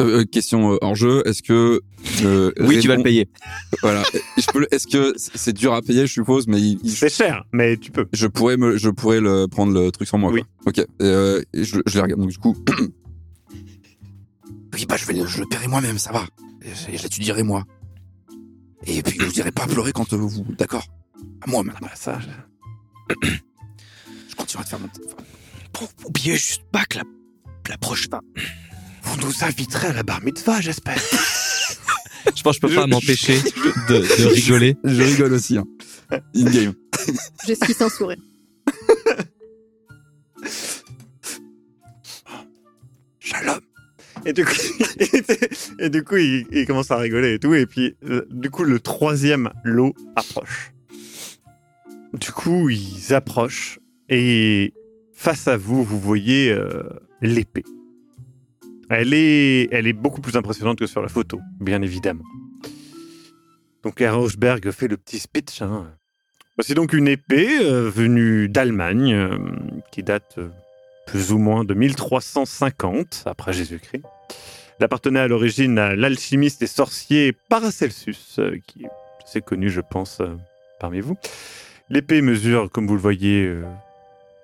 Euh, euh, question euh, hors jeu, est-ce que euh, Oui, tu vas le payer. Voilà, je Est-ce que c'est dur à payer, je suppose, mais il- il- C'est cher, mais tu peux. je pourrais me, je pourrais le prendre le truc sur moi. Oui. quoi. Ok. Et, euh, et je, je les regarde. Donc du coup. oui, bah je vais, le- je le paierai moi-même, ça va. Je, je l'étudierai moi. Et puis vous irez pas pleurer quand vous, d'accord. À moi maintenant. Bah, ça, je- Je continue à te faire mon. enfin, Pour oublier juste pas que la, la prochaine fois. Vous nous inviterez à la bar mitzvah, j'espère. Je pense que je peux Je- pas m'empêcher de, de rigoler. Je rigole aussi. Hein. In game. J'esquisse un sourire. Shalom. Et du coup, et du coup il, il commence à rigoler et tout. Et puis, euh, du coup, le troisième lot approche. Du coup, ils approchent et face à vous, vous voyez euh, l'épée. Elle est, elle est beaucoup plus impressionnante que sur la photo, bien évidemment. Donc, Rosberg fait le petit speech. hein. Voici donc une épée euh, venue d'Allemagne euh, qui date euh, plus ou moins de 1350 après Jésus-Christ. Elle appartenait à l'origine à l'alchimiste et sorcier Paracelsus, qui est assez connu, je pense, parmi vous. L'épée mesure, comme vous le voyez,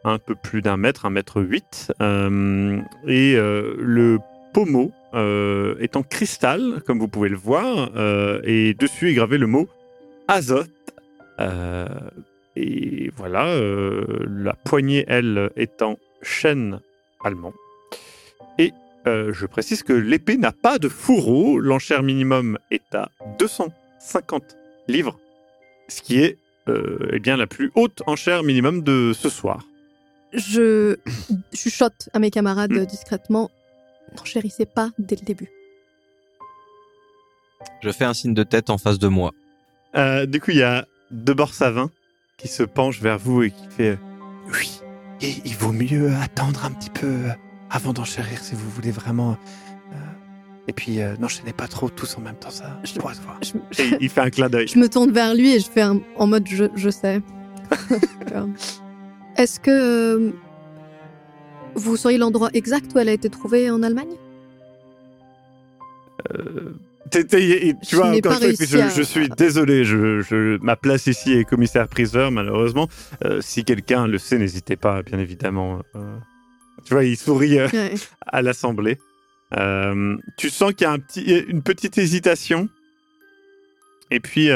un peu plus d'un mètre, un mètre huit, et le pommeau euh, est en cristal, comme vous pouvez le voir, euh, et dessus est gravé le mot azote. Euh, et voilà, euh, la poignée, elle, est en chêne allemand. Et je précise que l'épée n'a pas de fourreau. L'enchère minimum est à 250 livres, ce qui est eh bien la plus haute enchère minimum de ce soir. Je chuchote à mes camarades Hmm. discrètement. N'enchérissez pas dès le début. Je fais un signe de tête en face de moi. Euh, du coup, il y a Debord Savin qui se penche vers vous et qui fait euh, Oui, et il vaut mieux attendre un petit peu avant d'enchérir si vous voulez vraiment. euh, et puis, euh, n'enchaînez pas trop tous en même temps, ça Je- se voir. Je, Et il fait un clin d'œil. je me tourne vers lui et je fais un- en mode je, je sais. Est-ce que euh, vous sauriez l'endroit exact où elle a été trouvée en Allemagne? Euh, tu Je vois, encore je, à- je suis désolé, je, ma place ici est commissaire-priseur, malheureusement. Euh, si quelqu'un le sait, n'hésitez pas, bien évidemment. euh, tu vois, il sourit Ouais. à l'Assemblée. Tu sens qu'il y a un petit, une petite hésitation. Et puis,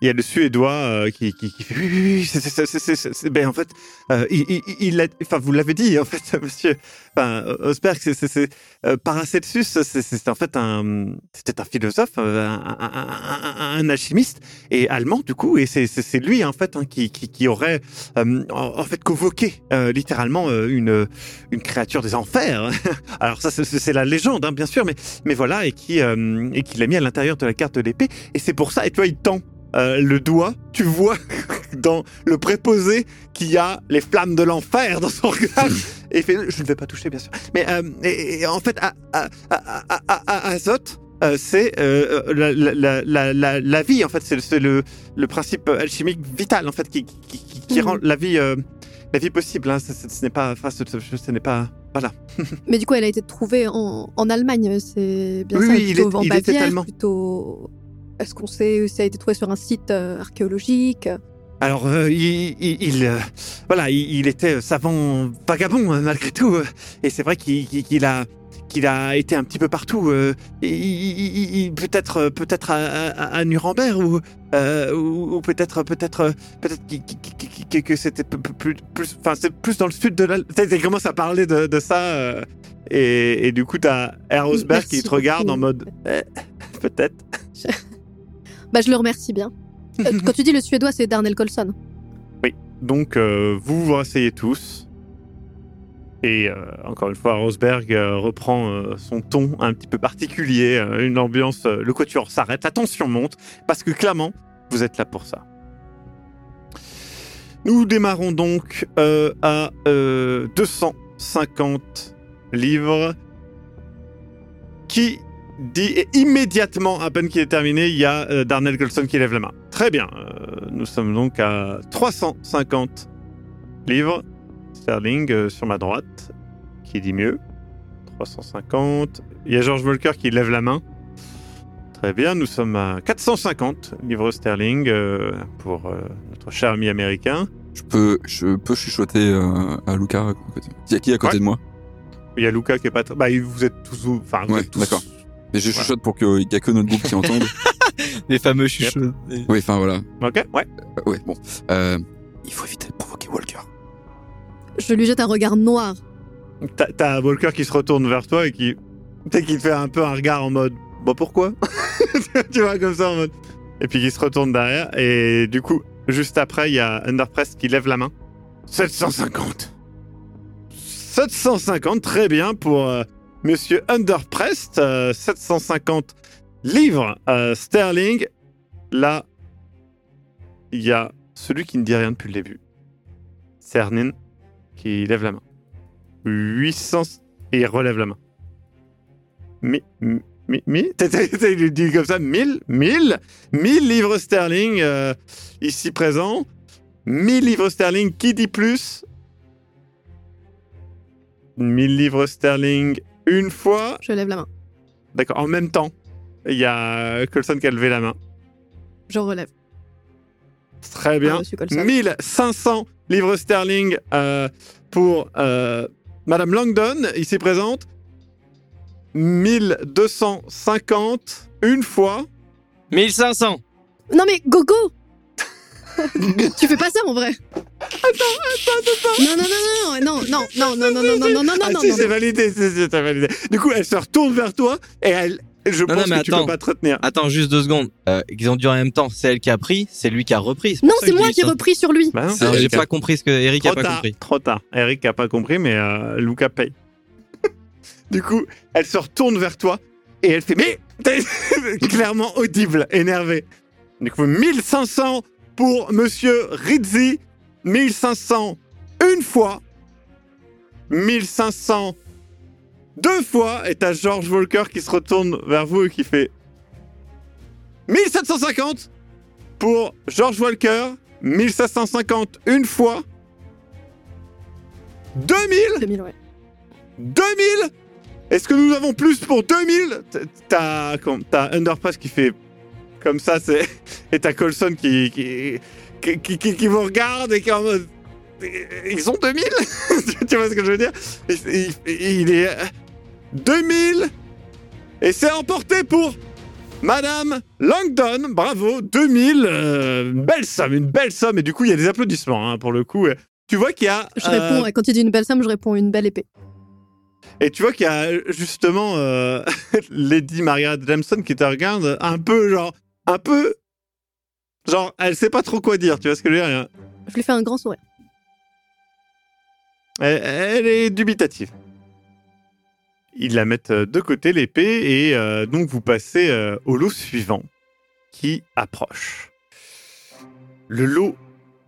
il y a le Suédois euh, qui, qui, qui fait oui, oui, ben, en fait, euh, il, enfin, vous l'avez dit, en fait, monsieur, enfin, Osberg, c'est, euh, Paracelsus, c'est, en fait un, c'était un philosophe, euh, un, alchimiste et allemand du coup, et c'est, lui en fait hein, qui, qui, aurait euh, en, fait convoqué euh, littéralement euh, une, une créature des enfers. Alors ça, c'est, la légende, hein, bien sûr, mais, mais voilà, et qui, euh, et qui l'a mis à l'intérieur de la carte de l'épée, et c'est pour ça. Et toi, il tend euh, le doigt, tu vois dans le préposé qu'il y a les flammes de l'enfer dans son regard. Et fait, je ne vais pas toucher, bien sûr. Mais euh, et- et en fait, à, à, à, Azote, euh, c'est euh, la, la, la, la, la vie, en fait, c'est, le, le principe alchimique vital, en fait, qui, qui, qui, qui Mhm. rend la vie, euh, la vie possible. Hein. Ce, ce- ce n'est pas, enfin, ce, n'est pas, voilà. Mais du coup, elle a été trouvée en, en Allemagne, c'est bien Oui, ça oui, il est- en il Bavière, plutôt... Est-ce qu'on sait si ça a été trouvé sur un site euh, archéologique? Alors, euh, il, il, il, euh, voilà, il, il était savant vagabond euh, malgré tout, euh, et c'est vrai qu'il a qu'il a été un petit peu partout, euh, peut-être euh, peut-être à, à, à Nuremberg ou euh, ou, ou peut-être peut-être euh, peut-être que c'était plus plus enfin c'est plus dans le sud de la. Il commence à parler de, de ça. euh, et, et du coup, t'as Erosberg qui te regarde en mode eh, peut-être. Bah, je le remercie bien. Euh, Quand tu dis le suédois, c'est Darnell Colson. Donc, euh, vous vous rasseyez tous. Et euh, encore une fois, Rosberg euh, reprend euh, son ton un petit peu particulier, euh, une ambiance. euh, le quatuor s'arrête, la tension monte, parce que clairement, vous êtes là pour ça. Nous démarrons donc euh, à euh, 250 livres qui dit et immédiatement, à peine qu'il est terminé, il y a euh, Darnell Colson qui lève la main. Très bien, euh, nous sommes donc à 350 livres sterling euh, sur ma droite, qui dit mieux? 350. Il y a George Volcker qui lève la main. Très bien, nous sommes à 450 livres sterling pour notre cher ami américain. Je peux, je peux chuchoter à Luca. Il y a qui à côté Ouais. de moi? Il y a Luca qui est pas. Bah, vous êtes tous... Enfin, vous Ouais, êtes tous... Mais je Voilà. chuchote pour qu'il y a que notre groupe qui entende. Les fameux chuchots. oui, enfin voilà. Ok, ouais. Euh, ouais, bon. Euh, il faut éviter de provoquer Walker. Je lui jette un regard noir. T'as- Walker qui se retourne vers toi et qui... Tu sais, qui te fait un peu un regard en mode... Bon, pourquoi? Tu vois, comme ça, en mode... Et puis qui se retourne derrière. Et du coup, juste après, il y a Underprest qui lève la main. 750 750, très bien pour euh, Monsieur Underprest. euh, 750 livres euh, sterling. Là, il y a celui qui ne dit rien depuis le début. Cernin qui lève la main. 800 et il relève la main. Mais, mais, mais, il dit comme ça, 1000, 1000, 1000 livres sterling euh, ici présents. 1000 livres sterling, qui dit plus? 1000 livres sterling une fois. Je lève la main. D'accord, en même temps. Il y a Colson qui a levé la main. Je relève. Très bien. Ah, monsieur Colson. 1500 livres sterling euh, pour euh, Madame Langdon, ici présente. 1250 une fois. 1500 Non mais Gogo Tu fais pas ça en vrai Attends, attends, Non, non, non, non, non, non, non, non, non, non, non, non, non, ah non, si, non, c'est non. validé, c'est c'est- c'est validé. Du coup, elle se retourne vers toi et elle... Je Non, pense non, mais que tu attends. peux pas te retenir. Attends, juste deux secondes. Euh, ils ont duré en même temps. C'est elle qui a pris, c'est lui qui a repris. pour Non, ça c'est que moi j'ai qui ai dit ça. repris sur lui. Bah non. Alors, j'ai Eric a- pas compris ce que Eric a Trop pas tard, compris. trop tard. Eric a pas compris, mais euh, Luca paye. du coup, elle se retourne vers toi et elle fait mais clairement audible, énervée. Du coup, 1500 pour Monsieur Rizzi, 1500 une fois, 1500 deux fois, et t'as George Walker qui se retourne vers vous et qui fait 1750 pour George Walker, 1750 une fois, 2000 2000, ouais. 2000 Est-ce que nous avons plus pour 2000 T- T'as Underpass qui fait comme ça, c'est et t'as Colson qui qui, qui, qui, qui- qui vous regarde et qui est en mode ils ont 2000 Tu vois ce que je veux dire? Il, est 2000 et c'est emporté pour Madame Langdon, bravo, 2000, euh, une belle somme, une belle somme, et du coup il y a des applaudissements hein, pour le coup. Tu vois qu'il y a... Je euh, réponds, quand il dit une belle somme, je réponds une belle épée. et tu vois qu'il y a justement euh, Lady Margaret Jameson qui te regarde un peu genre un peu genre elle sait pas trop quoi dire, tu vois ce que je veux dire? Je lui fais un grand sourire. Elle, est dubitative. Ils la mettent euh, de côté l'épée et euh, donc vous passez euh, au lot suivant qui approche. Le lot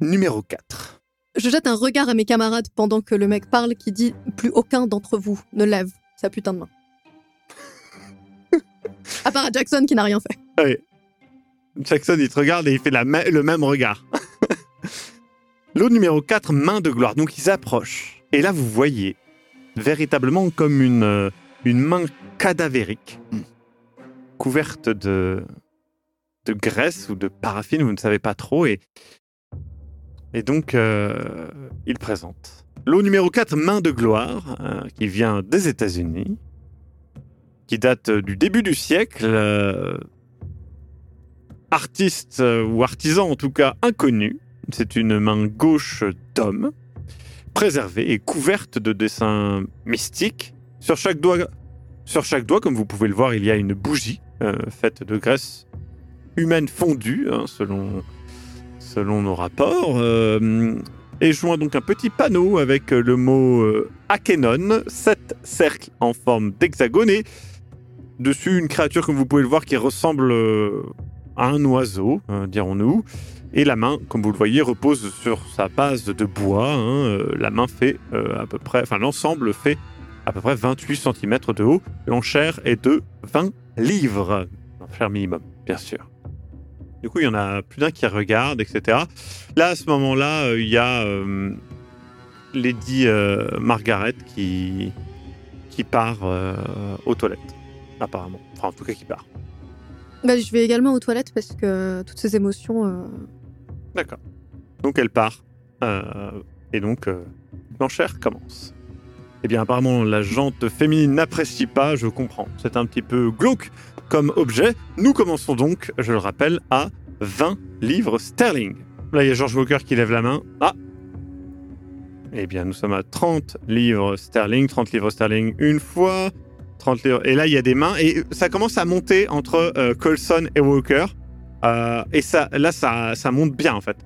numéro 4. Je jette un regard à mes camarades pendant que le mec parle qui dit Plus aucun d'entre vous ne lève sa putain de main. à part à Jackson qui n'a rien fait. Jackson, il te regarde et il fait la le même regard. Lot numéro 4, main de gloire. Donc ils approchent. Et là, vous voyez véritablement comme une, euh, une main cadavérique, Mm. couverte de, de graisse ou de paraffine, vous ne savez pas trop. Et, et donc, euh, il présente. Lot numéro 4, main de gloire, euh, qui vient des États-Unis, qui date du début du siècle. euh, artiste ou artisan en tout cas inconnu. C'est une main gauche d'homme, préservée et couverte de dessins mystiques. Sur chaque doigt, comme vous pouvez le voir, il y a une bougie euh, faite de graisse humaine fondue, hein, selon, nos rapports. euh, et joint donc un petit panneau avec euh, le mot euh, Akenon, sept cercles en forme d'hexagone dessus une créature, comme vous pouvez le voir, qui ressemble un oiseau, euh, dirons-nous. Et la main, comme vous le voyez, repose sur sa base de bois. hein. Euh, la main fait euh, à peu près, enfin l'ensemble fait à peu près 28 cm de haut. L'enchère est de 20 livres. L'enchère minimum, bien sûr. Du coup, il y en a plus d'un qui regarde, etc. Là, à ce moment-là, euh, il y a Lady Margaret qui, qui part aux toilettes, apparemment. Enfin, en tout cas, qui part. Bah, je vais également aux toilettes parce que toutes ces émotions. euh, D'accord. Donc elle part. euh, et donc euh, l'enchère commence. Eh bien apparemment la jante féminine n'apprécie pas, je comprends. C'est un petit peu glauque comme objet. Nous commençons donc, je le rappelle, à 20 livres sterling. Là il y a George Walker qui lève la main. Ah Eh bien nous sommes à 30 livres sterling. 30 livres sterling une fois. 30 livres. Et là il y a des mains. Et ça commence à monter entre euh, Colson et Walker. Euh, et ça, là, ça, ça monte bien en fait.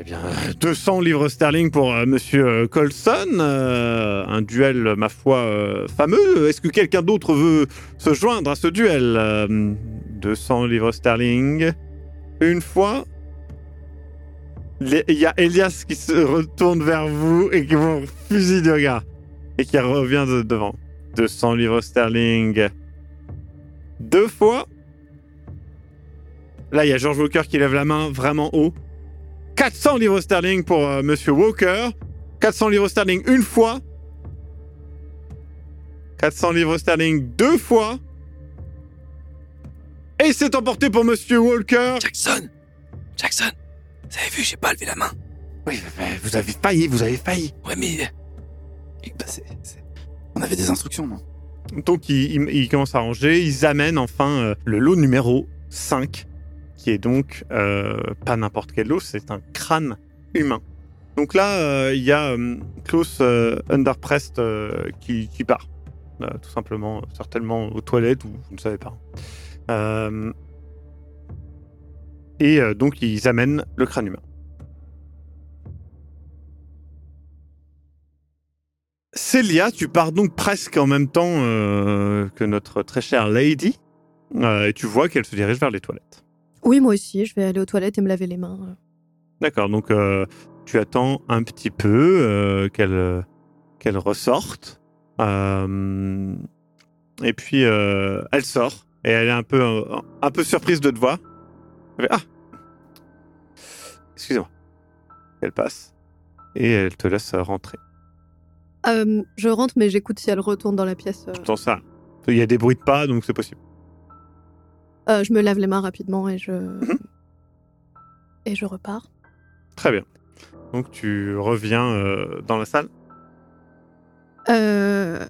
Eh bien, euh, 200 livres sterling pour euh, Monsieur euh, Colson, euh, un duel, ma foi, euh, fameux. Est-ce que quelqu'un d'autre veut se joindre à ce duel Euh, 200 livres sterling, une fois. Il y a Elias qui se retourne vers vous et qui vous fusille de regard et qui revient de devant. 200 livres sterling, deux fois. Là, il y a George Walker qui lève la main vraiment haut. 400 livres sterling pour euh, Monsieur Walker. 400 livres sterling une fois. 400 livres sterling deux fois. Et c'est emporté pour Monsieur Walker. Jackson Jackson Vous avez vu, j'ai pas levé la main. Oui, mais vous avez failli, vous avez failli. Ouais, mais. Bah, c'est- c'est- Avait des instructions, non? Donc, ils, commencent à ranger. Ils amènent enfin euh, le lot numéro 5, qui est donc euh, pas n'importe quel lot, c'est un crâne humain. Donc là, euh, il y a Klaus Underprest qui, part. Euh, tout simplement, certainement aux toilettes, ou vous ne savez pas. Et donc, ils amènent le crâne humain. Célia, tu pars donc presque en même temps euh, que notre très chère Lady. Euh, et tu vois qu'elle se dirige vers les toilettes. Oui, moi aussi, je vais aller aux toilettes et me laver les mains. D'accord, donc euh, tu attends un petit peu euh, qu'elle euh, ressorte. Euh, et puis euh, elle sort et elle est un peu euh, un peu surprise de te voir. Fait, ah, excusez-moi. Elle passe et elle te laisse rentrer. Euh, je rentre, mais j'écoute si elle retourne dans la pièce. euh. Dans ça, il y a des bruits de pas, donc c'est possible. Euh, je me lave les mains rapidement et je. Et je repars. Très bien. Donc tu reviens euh, dans la salle? Euh...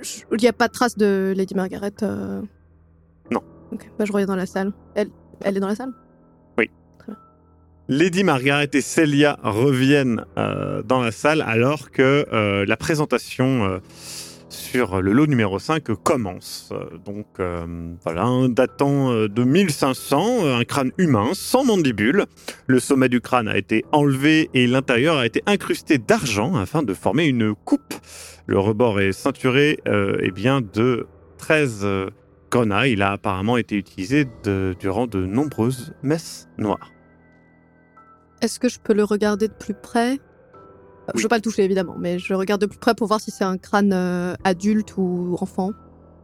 je- Il n'y a pas de trace de Lady Margaret euh. Non. Ok, bah, je reviens dans la salle. Elle, elle est dans la salle? Lady Margaret et Celia reviennent euh, dans la salle alors que euh, la présentation euh, sur le lot numéro 5 commence. Donc voilà, datant de 1500, euh, un crâne humain sans mandibule. Le sommet du crâne a été enlevé et l'intérieur a été incrusté d'argent afin de former une coupe. Le rebord est ceinturé eh bien, de 13 euh, grenailles. Il a apparemment été utilisé durant de nombreuses messes noires. Est-ce que je peux le regarder de plus près? Euh, Je Oui. veux pas le toucher évidemment, mais je regarde de plus près pour voir si c'est un crâne euh, adulte ou enfant.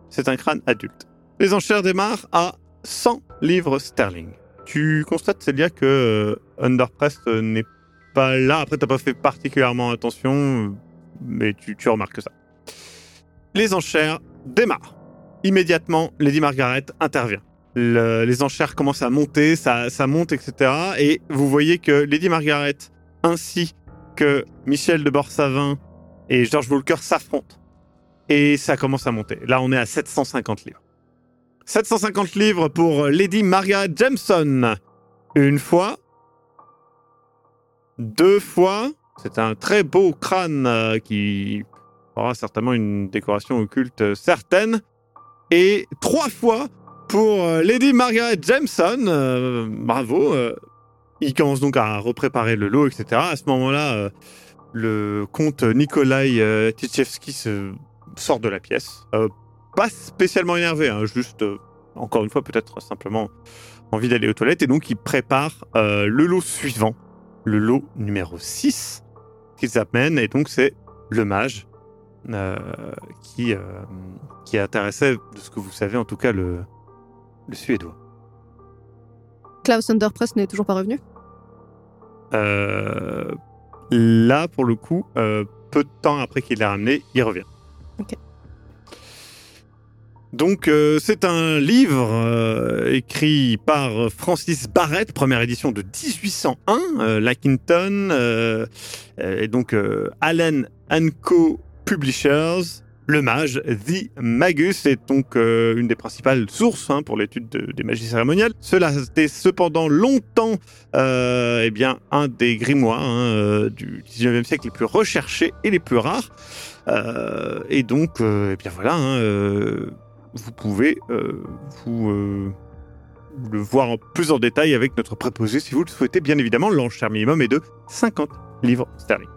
C'est un crâne adulte. Les enchères démarrent à 100 livres sterling. Tu constates, Célia, que euh, Underprest n'est pas là. Après, t'as pas fait particulièrement attention, mais tu, tu remarques ça. Les enchères démarrent. Immédiatement, Lady Margaret intervient. Le- les enchères commencent à monter, ça, monte, etc. Et vous voyez que Lady Margaret, ainsi que Michel de Borsavin et George Walker s'affrontent. Et ça commence à monter. Là, on est à 750 livres. 750 livres pour Lady Margaret Jameson. Une fois. Deux fois. C'est un très beau crâne euh, qui aura certainement une décoration occulte euh, certaine. Et trois fois pour euh, Lady Margaret Jameson. Euh, bravo. euh. il commence donc à repréparer le lot, etc. À ce moment-là, le comte Nikolai se sort de la pièce. Pas spécialement énervé, hein, juste encore une fois, peut-être simplement envie d'aller aux toilettes. Et donc, il prépare le lot suivant, le lot numéro 6 qu'ils amènent. Et donc, c'est le mage qui, qui intéressait, de ce que vous savez, en tout cas, le, le suédois. Klaus Underpress n'est toujours pas revenu? Euh, là, pour le coup, euh, peu de temps après qu'il l'ait ramené, il revient. Ok. Donc, euh, c'est un livre écrit par Francis Barrett, première édition de 1801, euh, Lackington, et donc Allen Co. Publishers. Le mage, The Magus, est donc euh, une des principales sources hein, pour l'étude de- des magies cérémoniales. Cela a été cependant longtemps euh, eh bien, un des grimoires hein, euh, du 19e siècle les plus recherchés et les plus rares. Et donc, eh bien voilà, hein, vous pouvez vous le voir en plus en détail avec notre préposé si vous le souhaitez. Bien évidemment, l'enchère minimum est de 50 livres sterling.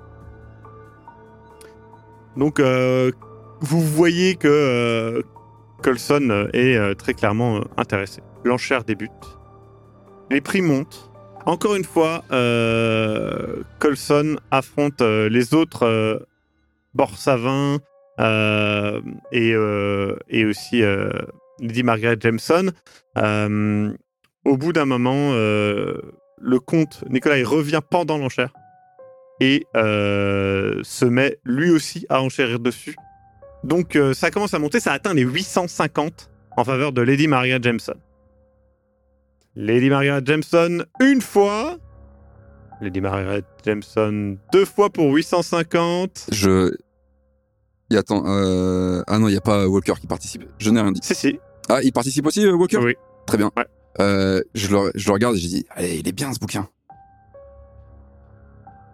Donc, vous voyez que euh, Colson euh, est euh, très clairement intéressé. L'enchère débute. Les prix montent. Encore une fois, Colson affronte les autres Borsavin et, et aussi Lady Margaret Jameson. Au bout d'un moment, le comte Nicolas revient pendant l'enchère et se met lui aussi à enchérir dessus. Donc euh, ça commence à monter, ça atteint les 850 en faveur de Lady Margaret Jameson. Lady Margaret Jameson une fois. Lady Margaret Jameson deux fois pour 850. Je. Y attends, euh... Ah non, il y a pas Walker qui participe. Je n'ai rien dit. Si, si. Ah, il participe aussi, euh, Walker? Oui. Très bien. Ouais. Euh, je, le, je le regarde et j'ai dit, allez, il est bien ce bouquin.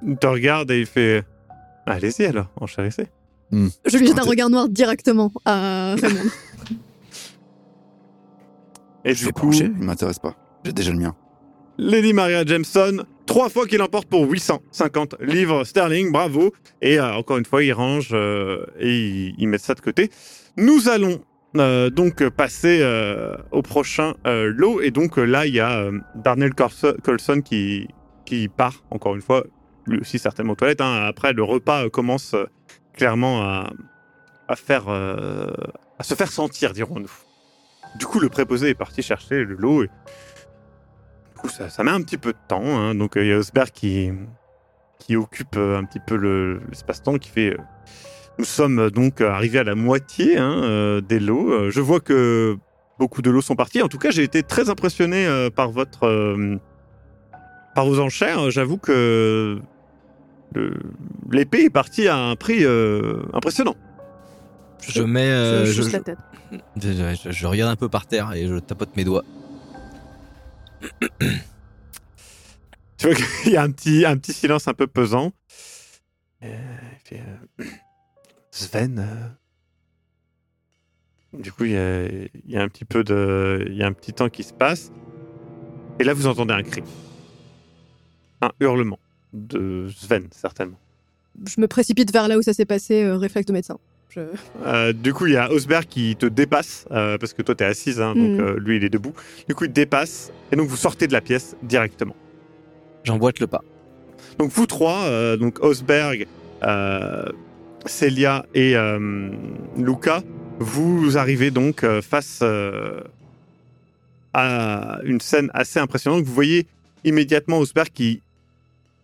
Il te regarde et il fait Allez-y alors, enchérissez. Je lui jette un regard noir directement à Raymond. Et Je du vais coup, encher, il m'intéresse pas. J'ai déjà le mien. Lady Maria Jameson, trois fois qu'il emporte pour 850 livres sterling, bravo. Et euh, encore une fois, il range euh, et il, il met ça de côté. Nous allons euh, donc passer euh, au prochain euh, lot. Et donc là, il y a euh, Darnell Colson qui, qui part, encore une fois, lui aussi certainement aux toilettes. hein. Après, le repas euh, commence euh, clairement à, à, faire, euh, à se faire sentir, dirons-nous. Du coup, le préposé est parti chercher le lot. Du coup, ça, ça met un petit peu de temps. hein. Donc, euh, il y a Osberg qui, qui occupe euh, un petit peu le- l'espace-temps, qui fait. nous sommes donc arrivés à la moitié hein, des lots. Je vois que beaucoup de lots sont partis. En tout cas, j'ai été très impressionné par votre. par vos enchères. J'avoue que l'épée est partie à un prix euh, impressionnant. Je mets. euh, je la tête. je- je- je regarde un peu par terre et je tapote mes doigts. Tu vois qu'il y a un petit, un petit silence un peu pesant. Euh, euh, Sven. Du coup, il y, a, il y a un petit peu de, il y a un petit temps qui se passe. Et là, vous entendez un cri, un hurlement de Sven certainement. Je me précipite vers là où ça s'est passé, euh, réflexe de médecin. Je- Euh, du coup, il y a Osberg qui te dépasse euh, parce que toi, t'es assise, hein, donc euh, lui, il est debout. Du coup, il te dépasse et donc vous sortez de la pièce directement. J'emboîte le pas. Donc vous trois, euh, donc Osberg, euh, Celia et euh, Luca, vous arrivez donc euh, face euh, à une scène assez impressionnante. Vous voyez immédiatement Osberg qui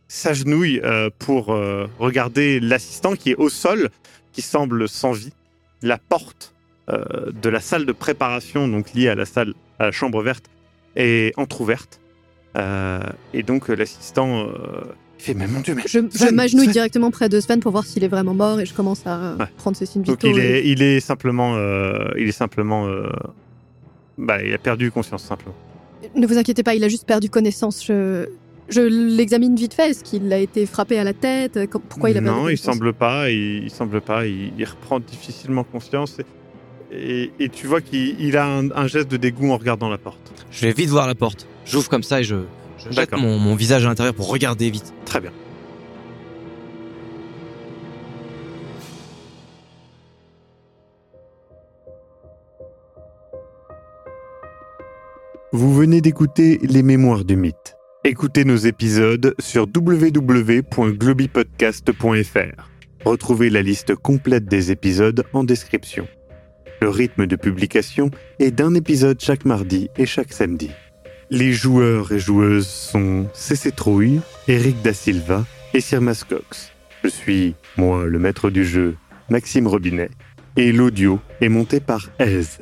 s'agenouille euh, pour euh, regarder l'assistant qui est au sol, qui semble sans vie. La porte euh, de la salle de préparation, donc liée à la salle, à la chambre verte, est entr'ouverte. Et donc l'assistant fait mais mon dieu mais Je, m'agenouille directement près de Sven pour voir s'il est vraiment mort et je commence à Ouais. prendre ses signes donc vitaux. il et- est il est simplement il est simplement bah il a perdu conscience simplement Ne vous inquiétez pas, il a juste perdu connaissance. Je, je l'examine vite fait. Est-ce qu'il a été frappé à la tête Pourquoi il a non il semble pas il, il semble pas il, il reprend difficilement conscience et, et, et tu vois qu'il il a un, un geste de dégoût en regardant la porte Je vais vite voir la porte. J'ouvre comme ça et je, je jette mon, mon visage à l'intérieur pour regarder vite. très bien Vous venez d'écouter Les Mémoires du Mythe. Écoutez nos épisodes sur www.globipodcast.fr. Retrouvez la liste complète des épisodes en description. Le rythme de publication est d'un épisode chaque mardi et chaque samedi. Les joueurs et joueuses sont CC Trouille, Eric Da Silva et Sir Cox. Je suis, moi, le maître du jeu, Maxime Robinet, et l'audio est monté par Ez.